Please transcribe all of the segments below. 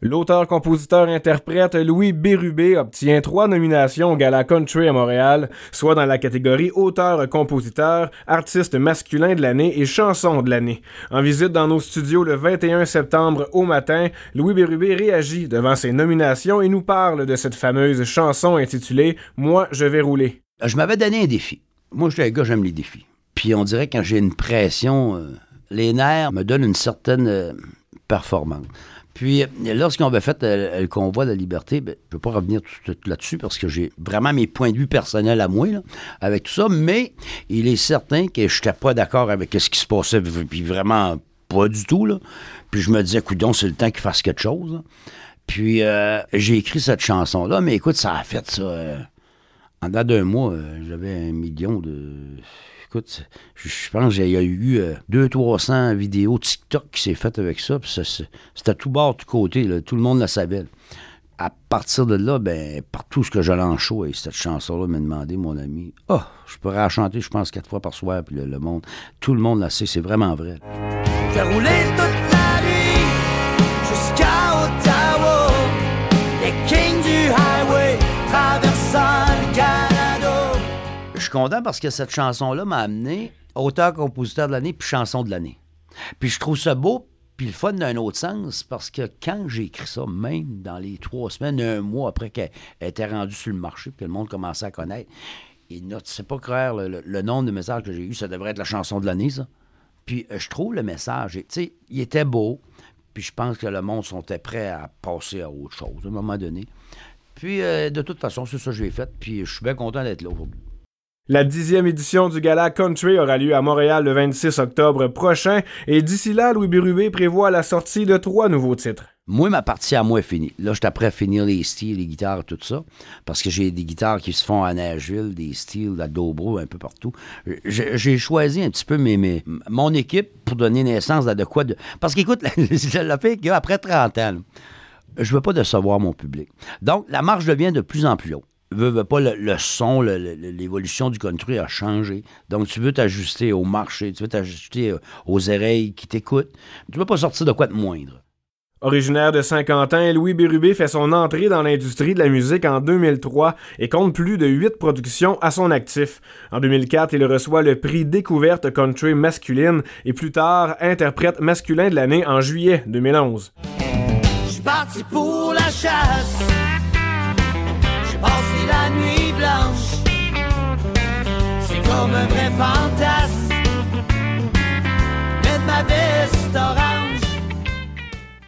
L'auteur-compositeur-interprète Louis Bérubé obtient trois nominations au Gala Country à Montréal, soit dans la catégorie auteur-compositeur, artiste masculin de l'année et chanson de l'année. En visite dans nos studios le 21 septembre au matin, Louis Bérubé réagit devant ses nominations et nous parle de cette fameuse chanson intitulée Moi, je vais rouler. Je m'avais donné un défi. Moi, je suis un gars, j'aime les défis. Puis on dirait quand j'ai une pression, euh, les nerfs me donnent une certaine euh, performance. Puis, lorsqu'on avait fait euh, le convoi de la liberté, ben, je ne vais pas revenir tout, là-dessus parce que j'ai vraiment mes points de vue personnels à moi avec tout ça, mais il est certain que je n'étais pas d'accord avec ce qui se passait, puis vraiment pas du tout. Là. Puis je me disais, écoute, c'est le temps qu'il fasse quelque chose. Puis euh, j'ai écrit cette chanson-là, mais écoute, ça a fait ça. Euh, en date d'un mois, j'avais un million de écoute, je pense qu'il y a eu 200-300 euh, vidéos TikTok qui s'est faites avec ça. C'était tout bord, tout côté. tout le monde le savait. À partir de là, ben, partout ce que j'allais en et cette chanson-là m'a demandé, mon ami, oh, je pourrais la chanter, je pense, quatre fois par soir, puis le, monde, tout le monde la sait, c'est vraiment vrai. Suis content parce que cette chanson-là m'a amené auteur-compositeur de l'année puis chanson de l'année. Puis je trouve ça beau puis le fun d'un autre sens parce que quand j'ai écrit ça, même dans les trois semaines, un mois après qu'elle était rendue sur le marché que le monde commençait à connaître, et note, c'est pas clair le, nombre de messages que j'ai eu, ça devrait être la chanson de l'année, ça. Puis euh, je trouve le message, tu sais, il était beau, puis je pense que le monde était prêt à passer à autre chose à un moment donné. Puis euh, de toute façon, c'est ça que j'ai fait, puis je suis bien content d'être là. La dixième édition du Gala Country aura lieu à Montréal le 26 octobre prochain et d'ici là, Louis Bérubé prévoit la sortie de trois nouveaux titres. Moi, ma partie à moi est finie. Là, je suis prêt à finir les styles, les guitares, tout ça. Parce que j'ai des guitares qui se font à Nashville, des styles à Dobro, un peu partout. J'ai choisi un petit peu mon équipe pour donner naissance à de quoi de. Parce qu'écoute, je l'ai fait qu'après 30 ans, je veux pas décevoir mon public. Donc, la marche devient de plus en plus haute veux, pas, le, son, l'évolution du country a changé. Donc, tu veux t'ajuster au marché, tu veux t'ajuster euh, aux oreilles qui t'écoutent. Tu veux pas sortir de quoi de moindre. Originaire de Saint-Quentin, Louis Bérubé fait son entrée dans l'industrie de la musique en 2003 et compte plus de huit productions à son actif. En 2004, il reçoit le prix Découverte Country masculine et plus tard, interprète masculin de l'année en juillet 2011. Je suis parti pour la chasse la nuit blanche. C'est comme un vrai fantasme. Mettre ma veste orange.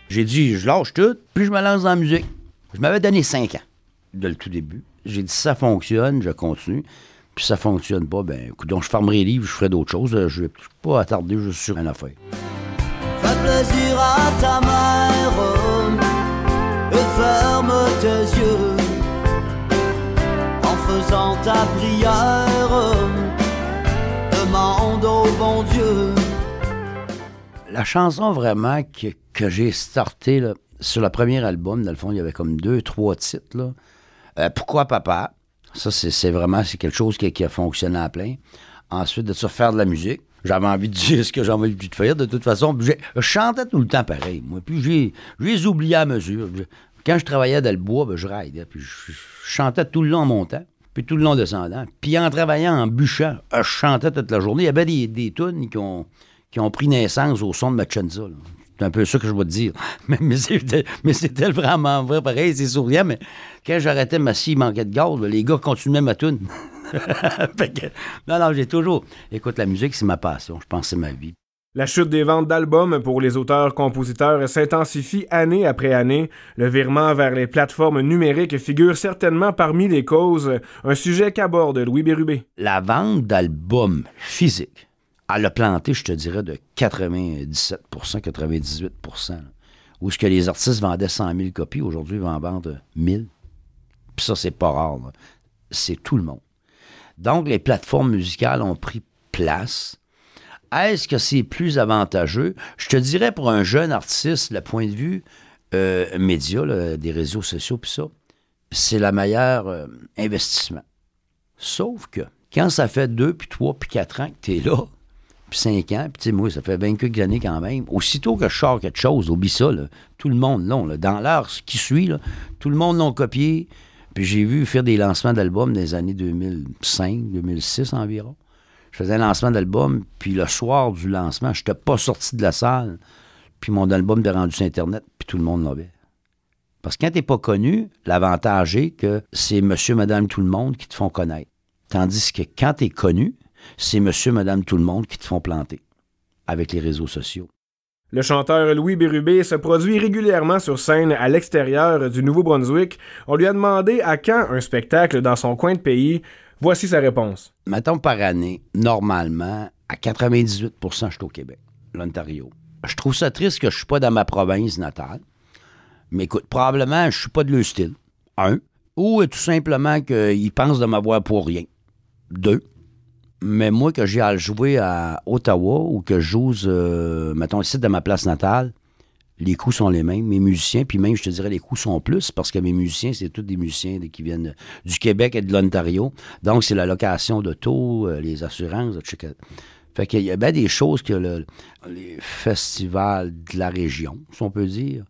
J'ai dit, je lâche tout, puis je me lance dans la musique. Je m'avais donné 5 ans, de le tout début. J'ai dit, ça fonctionne, je continue. Puis ça fonctionne pas, ben, écoute, donc je fermerai les livres, je ferai d'autres choses. Je vais pas attarder juste sur une affaire. Fais plaisir à ta mère et ferme tes yeux ta prière, demande au bon Dieu. La chanson vraiment que, que j'ai startée sur le premier album, dans le fond, il y avait comme deux, trois titres. Euh, Pourquoi papa? Ça, c'est vraiment quelque chose qui, a fonctionné à plein. Ensuite, de se faire de la musique. J'avais envie de dire ce que j'avais envie de faire. De toute façon, je chantais tout le temps pareil. Moi, puis j'ai, oublié à mesure. Quand je travaillais dans le bois, ben, je raidais. Puis je, chantais tout le long en montant puis tout le long descendant. Puis en travaillant, en bûchant, je chantais toute la journée. Il y avait des, des tunes qui ont, pris naissance au son de Machenza. C'est un peu ça que je vais te dire. Mais, c'était vraiment vrai. Pareil, c'est souriant, mais quand j'arrêtais ma scie, manquait de gaz, les gars continuaient ma tune. non, non, j'ai toujours. Écoute, la musique, c'est ma passion. Je pense que ma vie. La chute des ventes d'albums pour les auteurs-compositeurs s'intensifie année après année. Le virement vers les plateformes numériques figure certainement parmi les causes, un sujet qu'aborde Louis Bérubé. La vente d'albums physiques, elle a planté, je te dirais, de 97% 98% Où est-ce que les artistes vendaient 100 000 copies, aujourd'hui, ils vont en vendre 1000. Puis ça, c'est pas rare. C'est tout le monde. Donc, les plateformes musicales ont pris place est-ce que c'est plus avantageux? Je te dirais pour un jeune artiste, le point de vue euh, média, des réseaux sociaux, puis ça, c'est le meilleur euh, investissement. Sauf que quand ça fait deux, puis trois, puis quatre ans que tu es là, puis 5 ans. Puis, moi, ça fait 20 quelques années quand même. Aussitôt que je sors quelque chose, oublie ça, tout le monde l'ont. Dans l'heure qui suit, tout le monde l'ont copié. Puis j'ai vu faire des lancements d'albums les années 2005, 2006 environ. Je faisais un lancement d'album, puis le soir du lancement, je n'étais pas sorti de la salle, puis mon album était rendu sur Internet, puis tout le monde l'avait. Parce que quand t'es pas connu, l'avantage est que c'est monsieur, madame, tout le monde qui te font connaître. Tandis que quand tu es connu, c'est monsieur, madame, tout le monde qui te font planter avec les réseaux sociaux. Le chanteur Louis Bérubé se produit régulièrement sur scène à l'extérieur du Nouveau-Brunswick. On lui a demandé à quand un spectacle dans son coin de pays. Voici sa réponse. Mettons par année, normalement, à 98% je suis au Québec, l'Ontario. Je trouve ça triste que je suis pas dans ma province natale. Mais écoute, probablement, je suis pas de leur style. Un. Ou tout simplement qu'ils pensent de m'avoir pour rien. Deux. Mais moi, que j'ai à jouer à Ottawa ou que je joue, euh, mettons, ici de ma place natale, les coûts sont les mêmes. Mes musiciens, puis même, je te dirais, les coûts sont plus parce que mes musiciens, c'est tous des musiciens qui viennent du Québec et de l'Ontario. Donc, c'est la location d'auto, euh, les assurances, etc. Fait qu'il y a bien des choses que le- les festivals de la région, si on peut dire,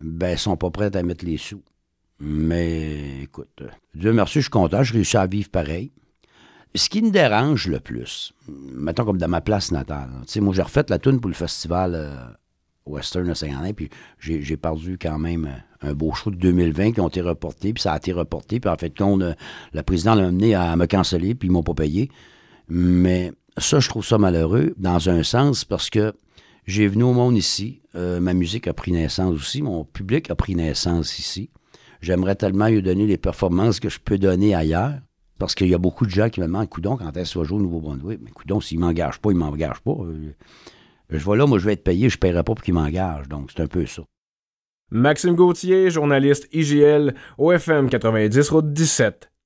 ben, sont pas prêts à mettre les sous. Mais écoute, Dieu merci, je suis content, je réussis à vivre pareil. Ce qui me dérange le plus, mettons comme dans ma place natale, tu sais, moi j'ai refait la tune pour le festival euh, Western Saint-Alain, puis j'ai perdu quand même euh, un beau show de 2020 qui ont été reportés, puis ça a été reporté, puis en fait, quand euh, le président l'a amené à me canceller, puis ils m'ont pas payé. Mais ça, je trouve ça malheureux, dans un sens, parce que j'ai venu au monde ici, euh, ma musique a pris naissance aussi, mon public a pris naissance ici. J'aimerais tellement lui donner les performances que je peux donner ailleurs. Parce qu'il y a beaucoup de gens qui me demandent, coudon, quand est-ce que au Nouveau-Brunswick? Mais coudon, s'il ne m'engage pas, il ne m'engage pas. Euh, Je vois là, moi, je vais être payé, je ne paierai pas pour qu'il m'engage. Donc, c'est un peu ça. Maxime Gauthier, journaliste IGL, OFM 90 Route 17.